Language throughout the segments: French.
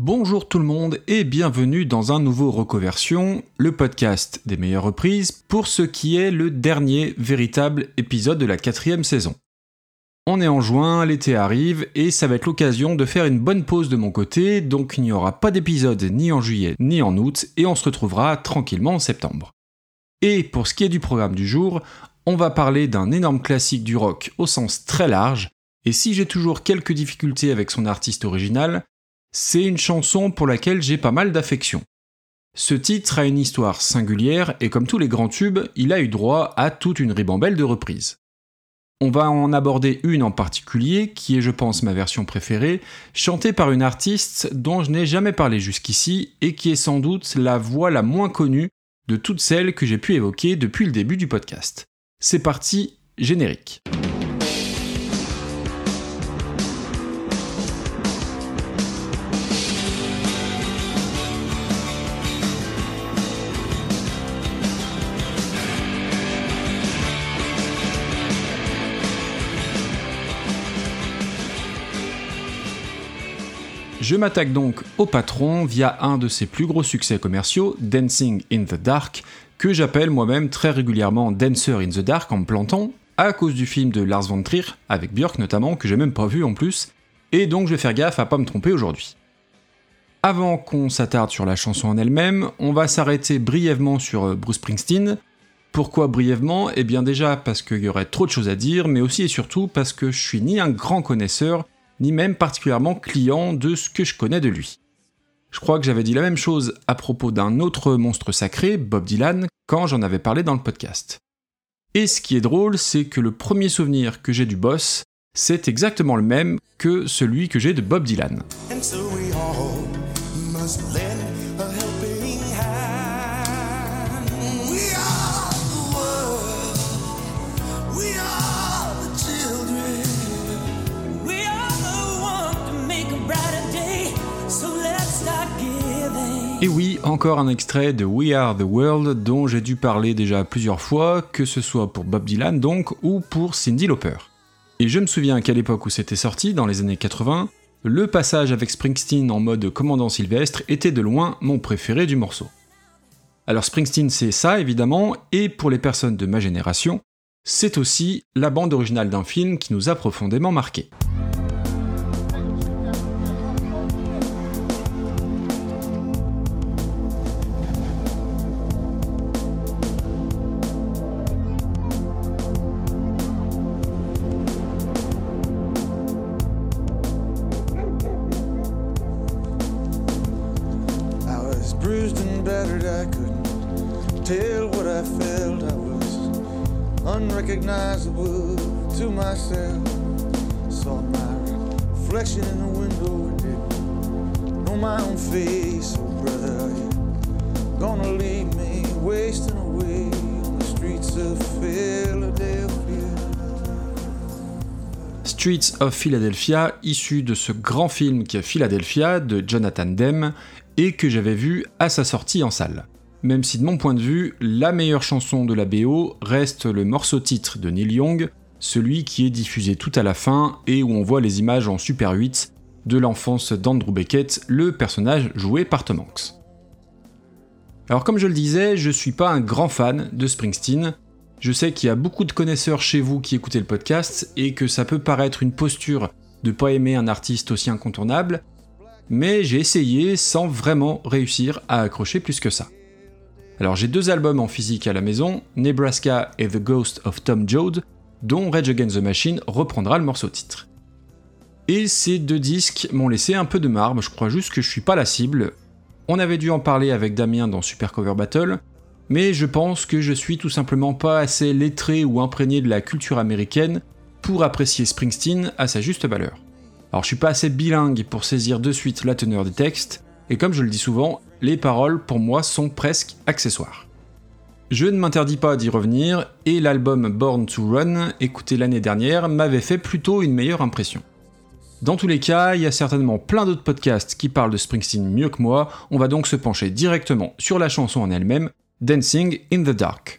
Bonjour tout le monde et bienvenue dans un nouveau Recoversion, le podcast des meilleures reprises pour ce qui est le dernier véritable épisode de la quatrième saison. On est en juin, l'été arrive et ça va être l'occasion de faire une bonne pause de mon côté, donc il n'y aura pas d'épisode ni en juillet ni en août et on se retrouvera tranquillement en septembre. Et pour ce qui est du programme du jour, on va parler d'un énorme classique du rock au sens très large, et si j'ai toujours quelques difficultés avec son artiste original, c'est une chanson pour laquelle j'ai pas mal d'affection. Ce titre a une histoire singulière et comme tous les grands tubes, il a eu droit à toute une ribambelle de reprises. On va en aborder une en particulier, qui est je pense ma version préférée, chantée par une artiste dont je n'ai jamais parlé jusqu'ici et qui est sans doute la voix la moins connue de toutes celles que j'ai pu évoquer depuis le début du podcast. C'est parti, générique. Je m'attaque donc au patron via un de ses plus gros succès commerciaux, Dancing in the Dark, que j'appelle moi-même très régulièrement Dancer in the Dark en me plantant, à cause du film de Lars von Trier, avec Björk notamment, que j'ai même pas vu en plus, et donc je vais faire gaffe à pas me tromper aujourd'hui. Avant qu'on s'attarde sur la chanson en elle-même, on va s'arrêter brièvement sur euh, Bruce Springsteen. Pourquoi brièvement? Eh bien déjà parce qu'il y aurait trop de choses à dire, mais aussi et surtout parce que je suis ni un grand connaisseur, ni même particulièrement client de ce que je connais de lui. Je crois que j'avais dit la même chose à propos d'un autre monstre sacré, Bob Dylan, quand j'en avais parlé dans le podcast. Et ce qui est drôle, c'est que le premier souvenir que j'ai du boss, c'est exactement le même que celui que j'ai de Bob Dylan. Et oui, encore un extrait de We Are the World dont j'ai dû parler déjà plusieurs fois, que ce soit pour Bob Dylan donc ou pour Cindy Lauper. Et je me souviens qu'à l'époque où c'était sorti, dans les années 80, le passage avec Springsteen en mode commandant Sylvestre était de loin mon préféré du morceau. Alors Springsteen c'est ça évidemment, et pour les personnes de ma génération, c'est aussi la bande originale d'un film qui nous a profondément marqué. Streets of Philadelphia, issu de ce grand film qui est Philadelphia de Jonathan Demme et que j'avais vu à sa sortie en salle. Même si de mon point de vue, la meilleure chanson de la BO reste le morceau titre de Neil Young, celui qui est diffusé tout à la fin et où on voit les images en Super 8 de l'enfance d'Andrew Beckett, le personnage joué par Tom Hanks. Alors comme je le disais, je suis pas un grand fan de Springsteen, je sais qu'il y a beaucoup de connaisseurs chez vous qui écoutez le podcast et que ça peut paraître une posture de pas aimer un artiste aussi incontournable, mais j'ai essayé sans vraiment réussir à accrocher plus que ça. Alors j'ai deux albums en physique à la maison, Nebraska et The Ghost of Tom Joad, dont Rage Against the Machine reprendra le morceau titre. Et ces deux disques m'ont laissé un peu de marbre, je crois juste que je suis pas la cible. On avait dû en parler avec Damien dans Super Cover Battle, mais je pense que je suis tout simplement pas assez lettré ou imprégné de la culture américaine pour apprécier Springsteen à sa juste valeur. Alors je suis pas assez bilingue pour saisir de suite la teneur des textes, et comme je le dis souvent, les paroles pour moi sont presque accessoires. Je ne m'interdis pas d'y revenir, et l'album Born to Run, écouté l'année dernière, m'avait fait plutôt une meilleure impression. Dans tous les cas, il y a certainement plein d'autres podcasts qui parlent de Springsteen mieux que moi, on va donc se pencher directement sur la chanson en elle-même, Dancing in the Dark.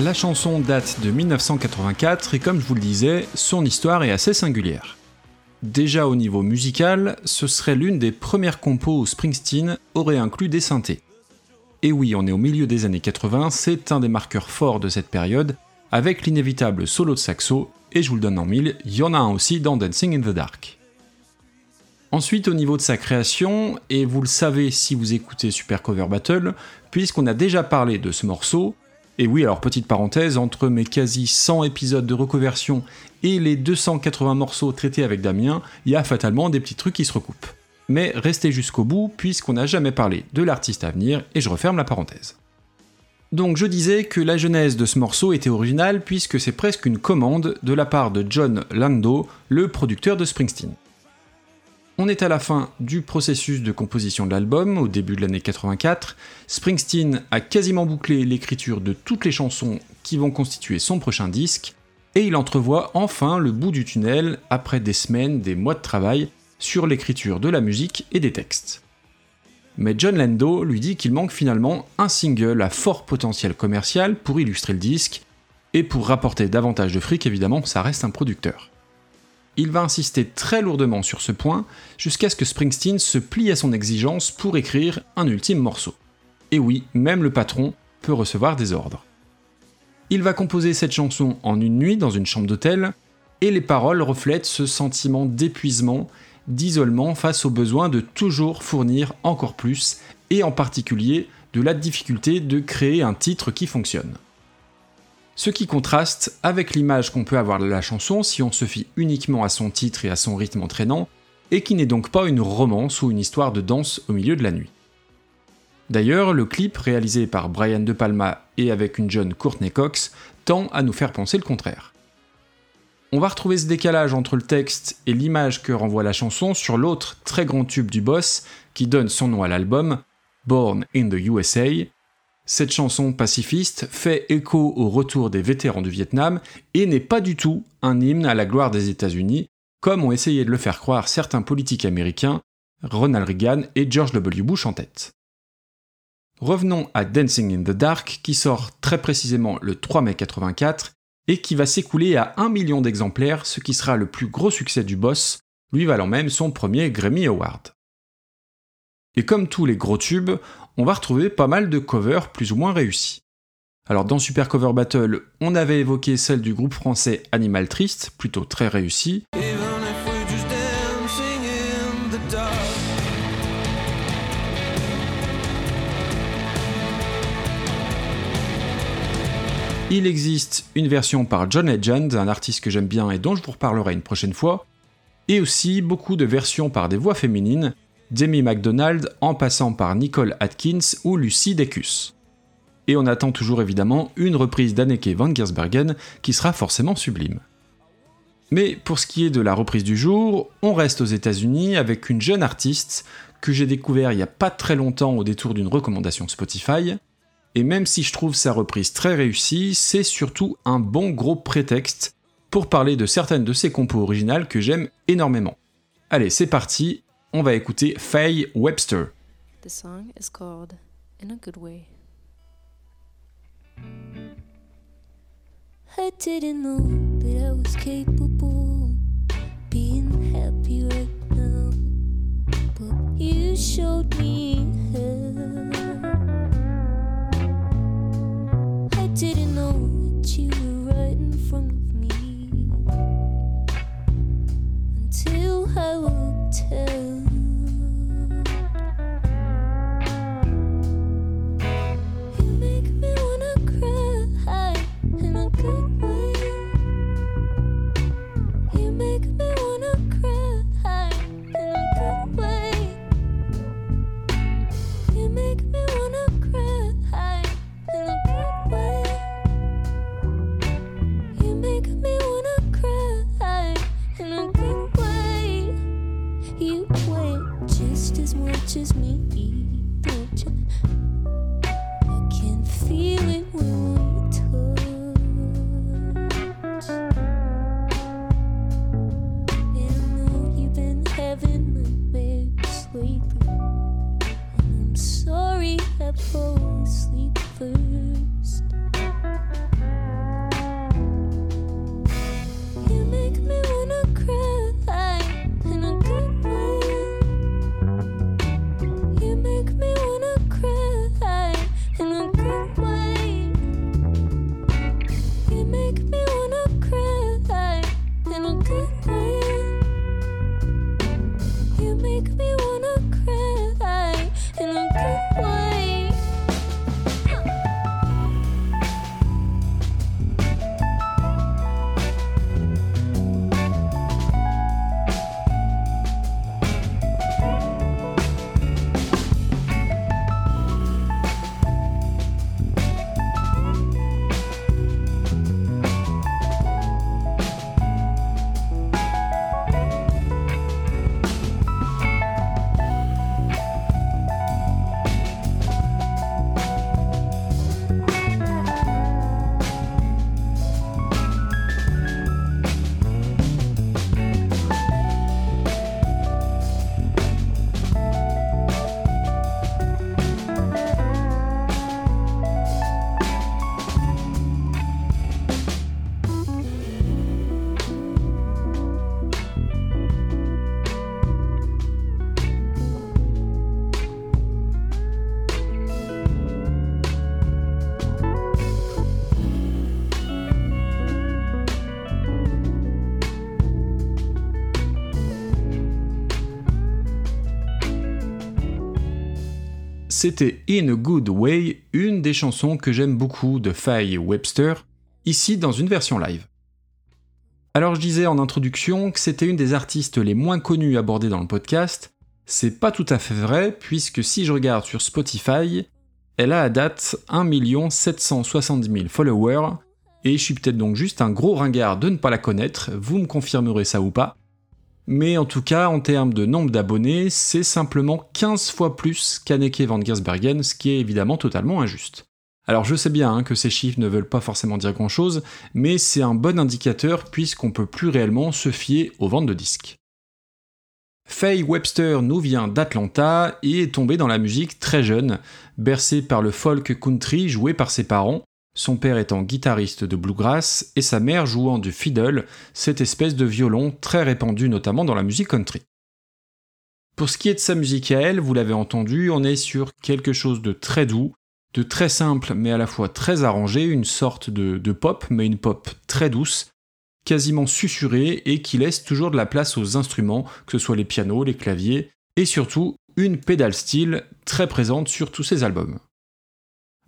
La chanson date de 1984 et comme je vous le disais, son histoire est assez singulière. Déjà au niveau musical, ce serait l'une des premières compos où Springsteen aurait inclus des synthés. Et oui, on est au milieu des années 80, c'est un des marqueurs forts de cette période, avec l'inévitable solo de saxo, et je vous le donne en mille, il y en a un aussi dans Dancing in the Dark. Ensuite, au niveau de sa création, et vous le savez si vous écoutez Super Cover Battle, puisqu'on a déjà parlé de ce morceau, et oui, alors petite parenthèse, entre mes quasi 100 épisodes de reconversion et les 280 morceaux traités avec Damien, il y a fatalement des petits trucs qui se recoupent. Mais restez jusqu'au bout, puisqu'on n'a jamais parlé de l'artiste à venir, et je referme la parenthèse. Donc je disais que la genèse de ce morceau était originale, puisque c'est presque une commande de la part de John Lando, le producteur de Springsteen. On est à la fin du processus de composition de l'album, au début de l'année 84. Springsteen a quasiment bouclé l'écriture de toutes les chansons qui vont constituer son prochain disque, et il entrevoit enfin le bout du tunnel après des semaines, des mois de travail sur l'écriture de la musique et des textes. Mais John Lando lui dit qu'il manque finalement un single à fort potentiel commercial pour illustrer le disque, et pour rapporter davantage de fric évidemment, ça reste un producteur. Il va insister très lourdement sur ce point jusqu'à ce que Springsteen se plie à son exigence pour écrire un ultime morceau. Et oui, même le patron peut recevoir des ordres. Il va composer cette chanson en une nuit dans une chambre d'hôtel, et les paroles reflètent ce sentiment d'épuisement, d'isolement face au besoin de toujours fournir encore plus, et en particulier de la difficulté de créer un titre qui fonctionne. Ce qui contraste avec l'image qu'on peut avoir de la chanson si on se fie uniquement à son titre et à son rythme entraînant, et qui n'est donc pas une romance ou une histoire de danse au milieu de la nuit. D'ailleurs, le clip réalisé par Brian De Palma et avec une jeune Courtney Cox tend à nous faire penser le contraire. On va retrouver ce décalage entre le texte et l'image que renvoie la chanson sur l'autre très grand tube du boss qui donne son nom à l'album, Born in the USA. Cette chanson pacifiste fait écho au retour des vétérans du Vietnam et n'est pas du tout un hymne à la gloire des États-Unis, comme ont essayé de le faire croire certains politiques américains, Ronald Reagan et George W. Bush en tête. Revenons à Dancing in the Dark qui sort très précisément le 3 mai 84 et qui va s'écouler à 1 million d'exemplaires, ce qui sera le plus gros succès du boss, lui valant même son premier Grammy Award. Et comme tous les gros tubes, on va retrouver pas mal de covers plus ou moins réussis. Alors dans Super Cover Battle, on avait évoqué celle du groupe français Animal Triste, plutôt très réussie. Il existe une version par John Legend, un artiste que j'aime bien et dont je vous reparlerai une prochaine fois, et aussi beaucoup de versions par des voix féminines, Demi MacDonald en passant par Nicole Atkins ou Lucy Dacus. Et on attend toujours évidemment une reprise d'Anneke van Giersbergen qui sera forcément sublime. Mais pour ce qui est de la reprise du jour, on reste aux États-Unis avec une jeune artiste que j'ai découvert il y a pas très longtemps au détour d'une recommandation Spotify. Et même si je trouve sa reprise très réussie, c'est surtout un bon gros prétexte pour parler de certaines de ses compos originales que j'aime énormément. Allez, c'est parti, on va écouter Faye Webster. The song is called In a Good Way. I didn't know that I was capable being happy right now. But you showed me how. I didn't know that you were right in front of me until I looked out. C'était In a Good Way, une des chansons que j'aime beaucoup de Faye Webster, ici dans une version live. Alors je disais en introduction que c'était une des artistes les moins connues abordées dans le podcast, c'est pas tout à fait vrai puisque si je regarde sur Spotify, elle a à date 1 770 000 followers, et je suis peut-être donc juste un gros ringard de ne pas la connaître, vous me confirmerez ça ou pas, mais en tout cas, en termes de nombre d'abonnés, c'est simplement 15 fois plus qu'Anneke van Giersbergen, ce qui est évidemment totalement injuste. Alors je sais bien hein, que ces chiffres ne veulent pas forcément dire grand chose, mais c'est un bon indicateur puisqu'on peut plus réellement se fier aux ventes de disques. Faye Webster nous vient d'Atlanta et est tombée dans la musique très jeune, bercée par le folk country joué par ses parents, son père étant guitariste de bluegrass et sa mère jouant du fiddle, cette espèce de violon très répandu notamment dans la musique country. Pour ce qui est de sa musique à elle, vous l'avez entendu, on est sur quelque chose de très doux, de très simple mais à la fois très arrangé, une sorte de, de pop, mais une pop très douce, quasiment susurrée et qui laisse toujours de la place aux instruments, que ce soit les pianos, les claviers, et surtout une pédale style très présente sur tous ses albums.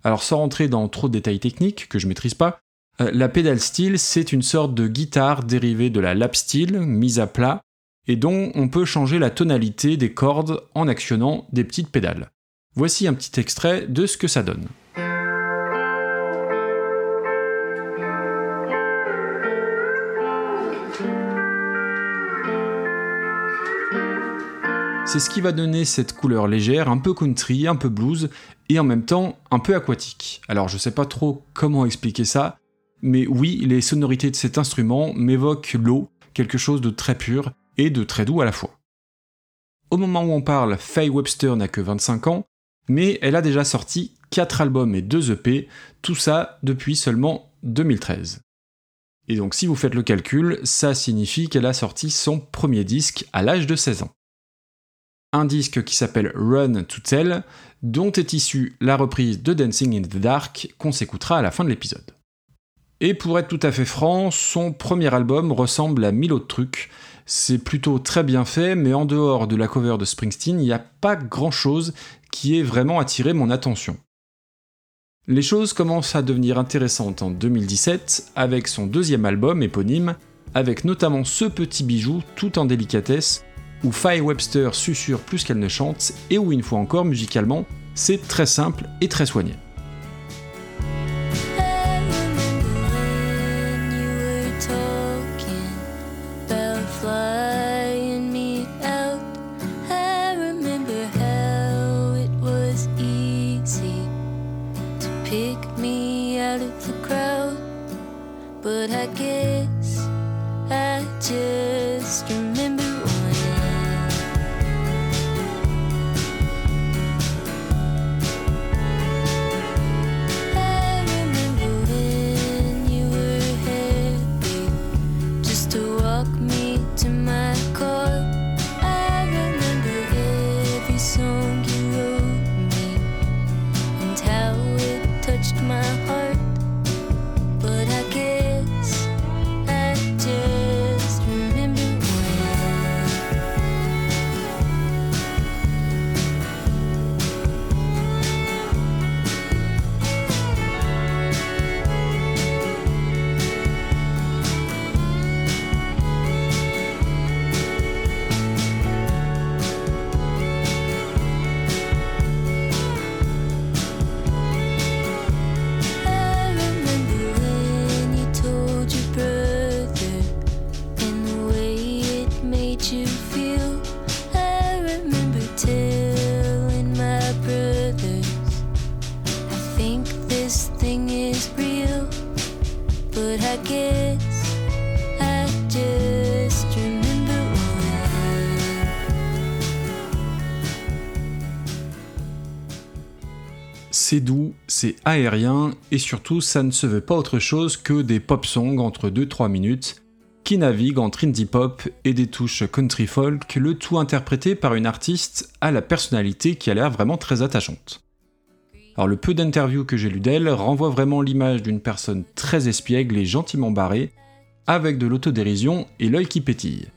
Alors sans rentrer dans trop de détails techniques que je maîtrise pas, euh, la pédale steel c'est une sorte de guitare dérivée de la lap steel mise à plat et dont on peut changer la tonalité des cordes en actionnant des petites pédales. Voici un petit extrait de ce que ça donne. C'est ce qui va donner cette couleur légère, un peu country, un peu blues, et en même temps un peu aquatique. Alors je sais pas trop comment expliquer ça, mais oui, les sonorités de cet instrument m'évoquent l'eau, quelque chose de très pur et de très doux à la fois. Au moment où on parle, Faye Webster n'a que 25 ans, mais elle a déjà sorti 4 albums et 2 EP, tout ça depuis seulement 2013. Et donc si vous faites le calcul, ça signifie qu'elle a sorti son premier disque à l'âge de 16 ans. Un disque qui s'appelle Run to Tell, dont est issue la reprise de Dancing in the Dark qu'on s'écoutera à la fin de l'épisode. Et pour être tout à fait franc, son premier album ressemble à mille autres trucs. C'est plutôt très bien fait, mais en dehors de la cover de Springsteen, il n'y a pas grand chose qui ait vraiment attiré mon attention. Les choses commencent à devenir intéressantes en 2017 avec son deuxième album éponyme, avec notamment ce petit bijou tout en délicatesse où Faye Webster susurre plus qu'elle ne chante et où une fois encore musicalement c'est très simple et très soigné. C'est doux, c'est aérien, et surtout ça ne se veut pas autre chose que des pop songs entre 2-3 minutes, qui naviguent entre indie pop et des touches country folk, le tout interprété par une artiste à la personnalité qui a l'air vraiment très attachante. Alors le peu d'interviews que j'ai lu d'elle renvoie vraiment l'image d'une personne très espiègle et gentiment barrée, avec de l'autodérision et l'œil qui pétille.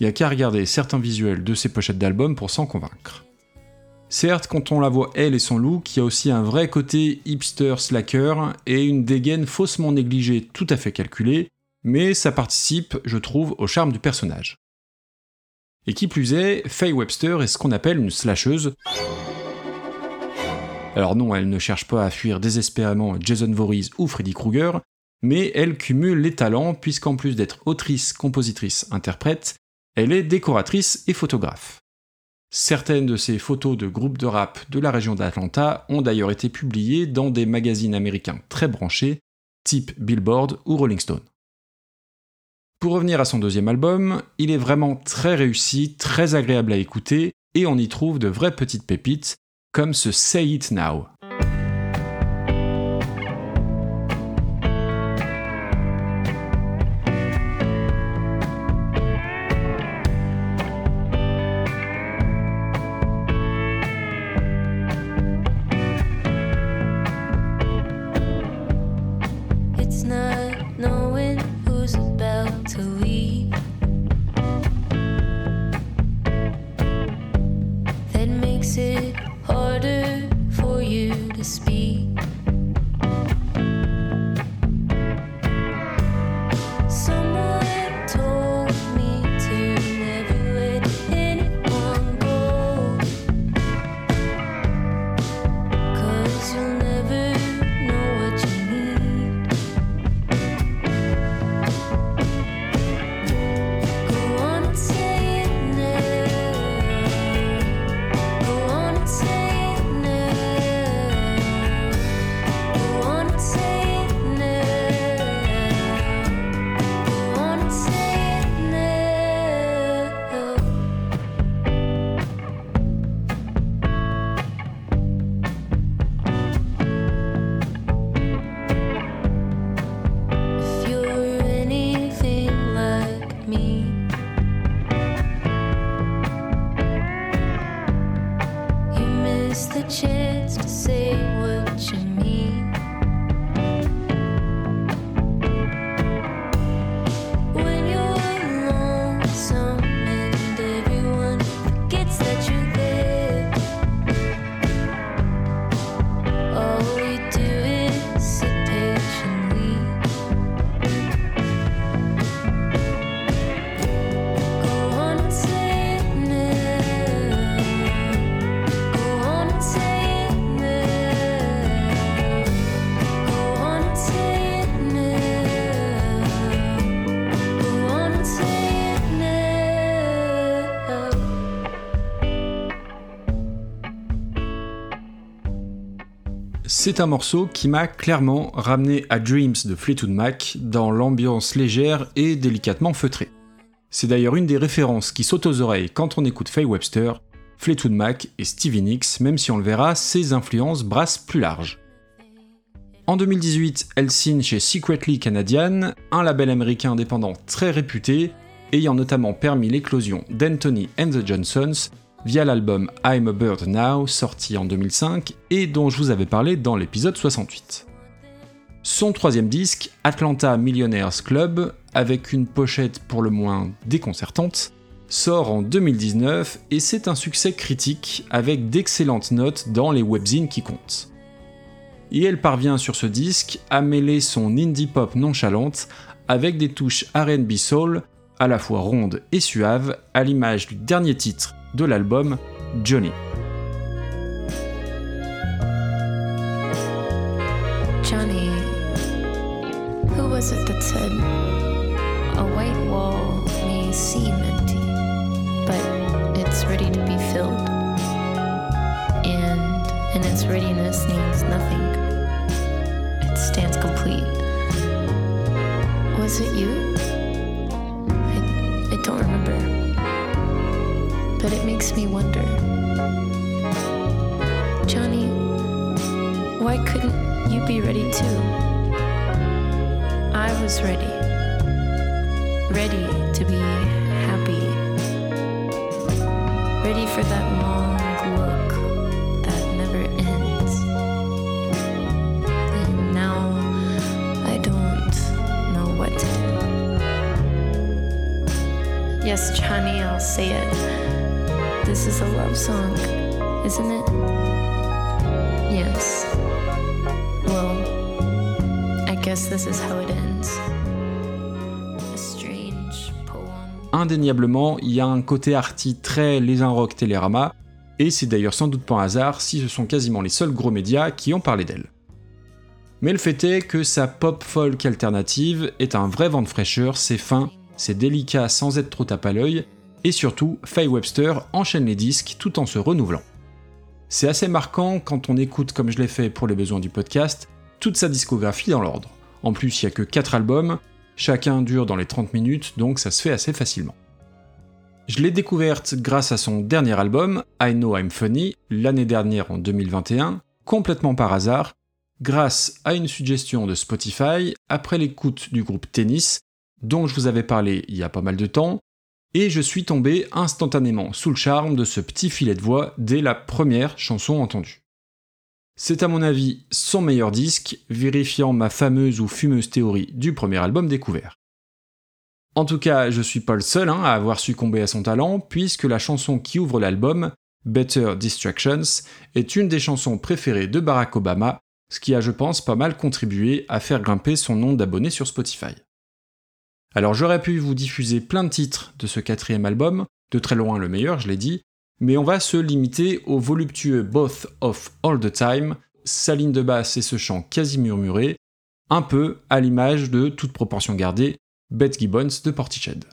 Il y a qu'à regarder certains visuels de ses pochettes d'albums pour s'en convaincre. Certes, quand on la voit elle et son look, il y a aussi un vrai côté hipster slacker et une dégaine faussement négligée tout à fait calculée, mais ça participe, je trouve, au charme du personnage. Et qui plus est, Faye Webster est ce qu'on appelle une slasheuse. Alors non, elle ne cherche pas à fuir désespérément Jason Voorhees ou Freddy Krueger, mais elle cumule les talents puisqu'en plus d'être autrice, compositrice, interprète, elle est décoratrice et photographe. Certaines de ces photos de groupes de rap de la région d'Atlanta ont d'ailleurs été publiées dans des magazines américains très branchés, type Billboard ou Rolling Stone. Pour revenir à son deuxième album, il est vraiment très réussi, très agréable à écouter, et on y trouve de vraies petites pépites, comme ce Say It Now. C'est un morceau qui m'a clairement ramené à Dreams de Fleetwood Mac dans l'ambiance légère et délicatement feutrée. C'est d'ailleurs une des références qui saute aux oreilles quand on écoute Faye Webster, Fleetwood Mac et Stevie Nicks, même si on le verra, ses influences brassent plus large. En 2018, elle signe chez Secretly Canadian, un label américain indépendant très réputé, ayant notamment permis l'éclosion d'Anthony and the Johnsons via l'album I'm a Bird Now, sorti en 2005 et dont je vous avais parlé dans l'épisode 68. Son troisième disque, Atlanta Millionaires Club, avec une pochette pour le moins déconcertante, sort en 2019 et c'est un succès critique avec d'excellentes notes dans les webzines qui comptent. Et elle parvient sur ce disque à mêler son indie pop nonchalante avec des touches RB soul à la fois rondes et suaves à l'image du dernier titre de l'album, Johnny. Johnny, who was it that said, a white wall may seem empty, but it's ready to be filled? And in its readiness needs nothing, it stands complete. Was it you? Makes me wonder. Johnny, why couldn't you be ready too? I was ready. Ready to be happy. Ready for that long look that never ends. And now I don't know what to do. Yes, Johnny, I'll say it. This is a love song, isn't it? Yes. Well, I guess this is how it ends. Indéniablement, il y a un côté arty très les un Télérama, et c'est d'ailleurs sans doute pas un hasard si ce sont quasiment les seuls gros médias qui ont parlé d'elle. Mais le fait est que sa pop folk alternative est un vrai vent de fraîcheur, c'est fin, c'est délicat sans être trop tape à l'œil, et surtout, Faye Webster enchaîne les disques tout en se renouvelant. C'est assez marquant quand on écoute, comme je l'ai fait pour les besoins du podcast, toute sa discographie dans l'ordre. En plus, il n'y a que 4 albums, chacun dure dans les 30 minutes, donc ça se fait assez facilement. Je l'ai découverte grâce à son dernier album, I Know I'm Funny, l'année dernière en 2021, complètement par hasard, grâce à une suggestion de Spotify après l'écoute du groupe Tennis, dont je vous avais parlé il y a pas mal de temps, et je suis tombé instantanément sous le charme de ce petit filet de voix dès la première chanson entendue. C'est à mon avis son meilleur disque, vérifiant ma fameuse ou fumeuse théorie du premier album découvert. En tout cas, je suis pas le seul hein, à avoir succombé à son talent, puisque la chanson qui ouvre l'album, Better Distractions, est une des chansons préférées de Barack Obama, ce qui a, je pense, pas mal contribué à faire grimper son nombre d'abonnés sur Spotify. Alors j'aurais pu vous diffuser plein de titres de ce quatrième album, de très loin le meilleur, je l'ai dit, mais on va se limiter au voluptueux Both of All the Time, sa ligne de basse et ce chant quasi murmuré, un peu à l'image de toute proportion gardée, Beth Gibbons de Portiched.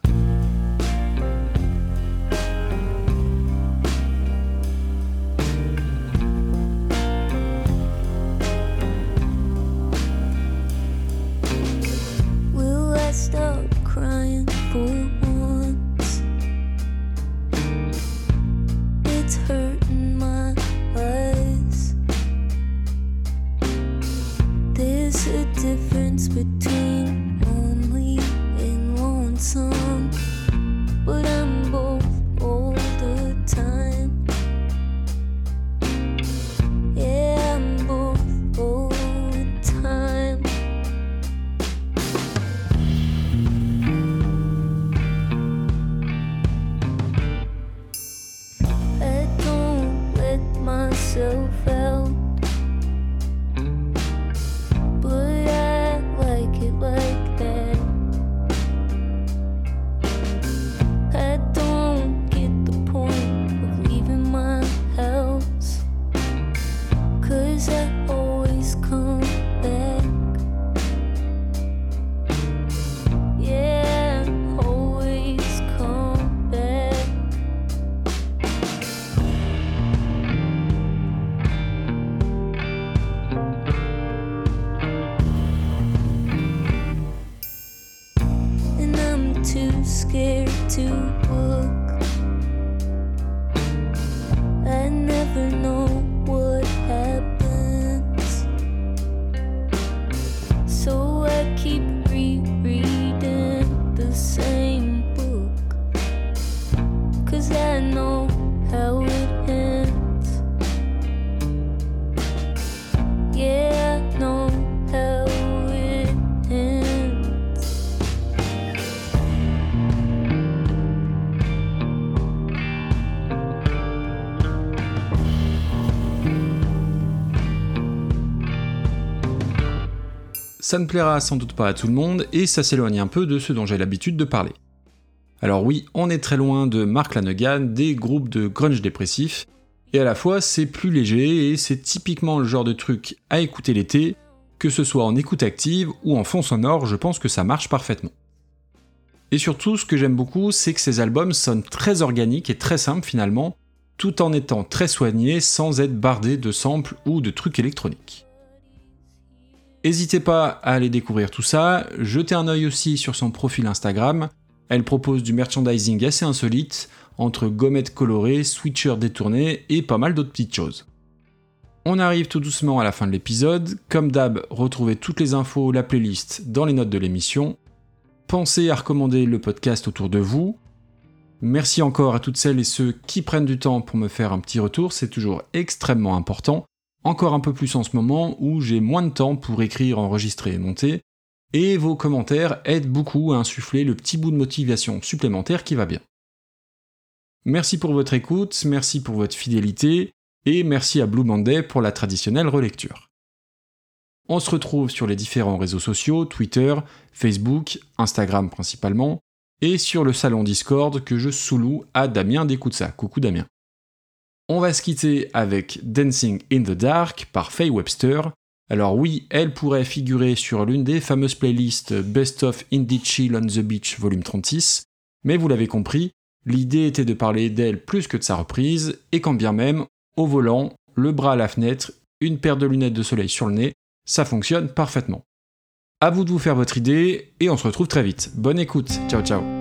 Ça ne plaira sans doute pas à tout le monde et ça s'éloigne un peu de ce dont j'ai l'habitude de parler. Alors oui, on est très loin de Mark Lanegan, des groupes de grunge dépressif, et à la fois c'est plus léger et c'est typiquement le genre de truc à écouter l'été, que ce soit en écoute active ou en fond sonore, je pense que ça marche parfaitement. Et surtout, ce que j'aime beaucoup, c'est que ces albums sonnent très organiques et très simples finalement, tout en étant très soignés sans être bardés de samples ou de trucs électroniques. N'hésitez pas à aller découvrir tout ça, jetez un œil aussi sur son profil Instagram, elle propose du merchandising assez insolite, entre gommettes colorées, switchers détournés et pas mal d'autres petites choses. On arrive tout doucement à la fin de l'épisode, comme d'hab, retrouvez toutes les infos, la playlist dans les notes de l'émission. Pensez à recommander le podcast autour de vous. Merci encore à toutes celles et ceux qui prennent du temps pour me faire un petit retour, c'est toujours extrêmement important. Encore un peu plus en ce moment où j'ai moins de temps pour écrire, enregistrer et monter, et vos commentaires aident beaucoup à insuffler le petit bout de motivation supplémentaire qui va bien. Merci pour votre écoute, merci pour votre fidélité, et merci à Blue Monday pour la traditionnelle relecture. On se retrouve sur les différents réseaux sociaux, Twitter, Facebook, Instagram principalement, et sur le salon Discord que je sous-loue à Damien d'écoute ça. Coucou Damien. On va se quitter avec Dancing in the Dark par Faye Webster. Alors oui, elle pourrait figurer sur l'une des fameuses playlists Best of Indie Chill on the Beach volume 36, mais vous l'avez compris, l'idée était de parler d'elle plus que de sa reprise, et quand bien même, au volant, le bras à la fenêtre, une paire de lunettes de soleil sur le nez, ça fonctionne parfaitement. À vous de vous faire votre idée, et on se retrouve très vite. Bonne écoute, ciao ciao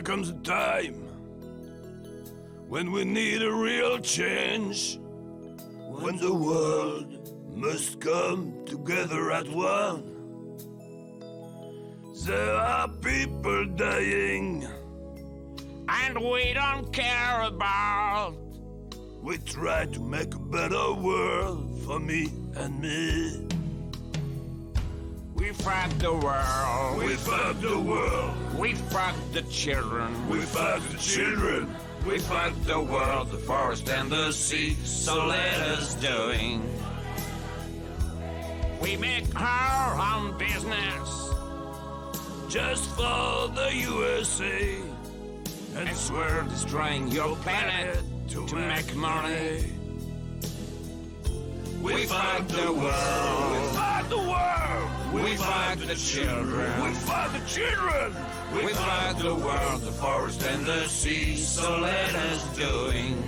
Here comes a time when we need a real change. When the world must come together at one. There are people dying, and we don't care about. we try to make a better world for me and me. We fuck the world. We fuck the world, We fuck the children. we fuck the children, We fuck the world, the forest and the sea. So let us doing. We make our own business just for the USA. And and swear destroying your planet to make money. We fuck the world. We fight the world. We fight the children. We fight the children. We fight the world, the forest and the sea. So let us doing.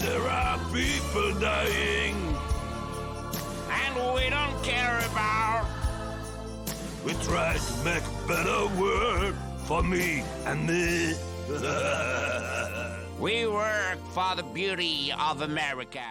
There are people dying. And we don't care about. We try to make a better world for me and me. We work for the beauty of America.